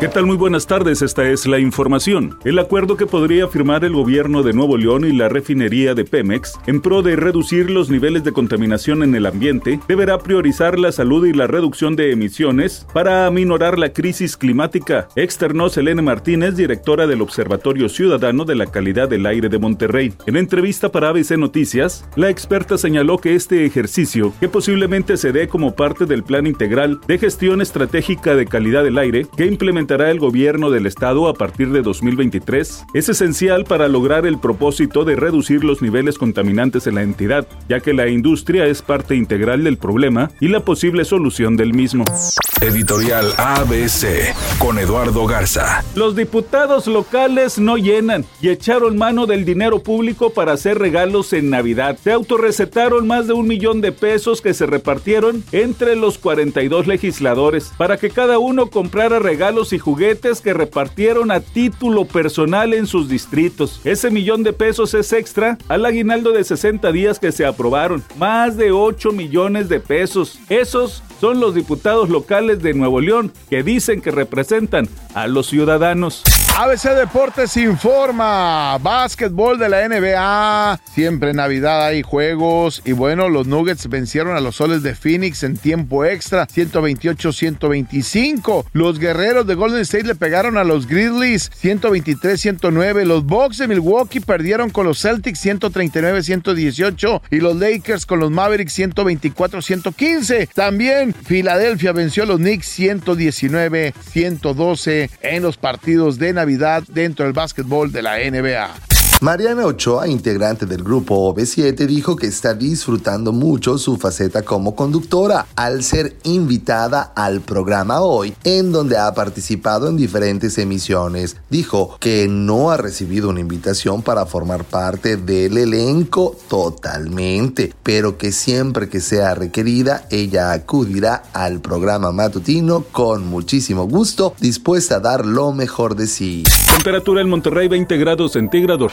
¿Qué tal? Muy buenas tardes, esta es la información. El acuerdo que podría firmar el gobierno de Nuevo León y la refinería de Pemex en pro de reducir los niveles de contaminación en el ambiente deberá priorizar la salud y la reducción de emisiones para aminorar la crisis climática, externó Selene Martínez, directora del Observatorio Ciudadano de la Calidad del Aire de Monterrey. En entrevista para ABC Noticias, la experta señaló que este ejercicio, que posiblemente se dé como parte del Plan Integral de Gestión Estratégica de Calidad del Aire, que implementará el gobierno del estado a partir de 2023 es esencial para lograr el propósito de reducir los niveles contaminantes en la entidad, ya que la industria es parte integral del problema y la posible solución del mismo. Editorial ABC con Eduardo Garza. Los diputados locales no llenan y echaron mano del dinero público para hacer regalos en Navidad. Se autorrecetaron más de un millón de pesos que se repartieron entre los 42 legisladores para que cada uno comprara regalos y juguetes que repartieron a título personal en sus distritos. Ese millón de pesos es extra al aguinaldo de 60 días que se aprobaron. Más de 8 millones de pesos. Esos son los diputados locales de Nuevo León que dicen que representan a los ciudadanos. ABC Deportes informa, básquetbol de la NBA, siempre Navidad hay juegos y bueno, los Nuggets vencieron a los Soles de Phoenix en tiempo extra, 128-125. Los Guerreros de Golden State le pegaron a los Grizzlies, 123-109. Los Bucks de Milwaukee perdieron con los Celtics, 139-118 y los Lakers con los Mavericks, 124-115. También Filadelfia venció a los Knicks, 119-112 en los partidos de Navidad dentro del básquetbol de la NBA. Mariana Ochoa, integrante del grupo OV7, dijo que está disfrutando mucho su faceta como conductora al ser invitada al programa hoy, en donde ha participado en diferentes emisiones. Dijo que no ha recibido una invitación para formar parte del elenco totalmente, pero que siempre que sea requerida, ella acudirá al programa matutino con muchísimo gusto, dispuesta a dar lo mejor de sí. Temperatura en Monterrey 20 grados centígrados.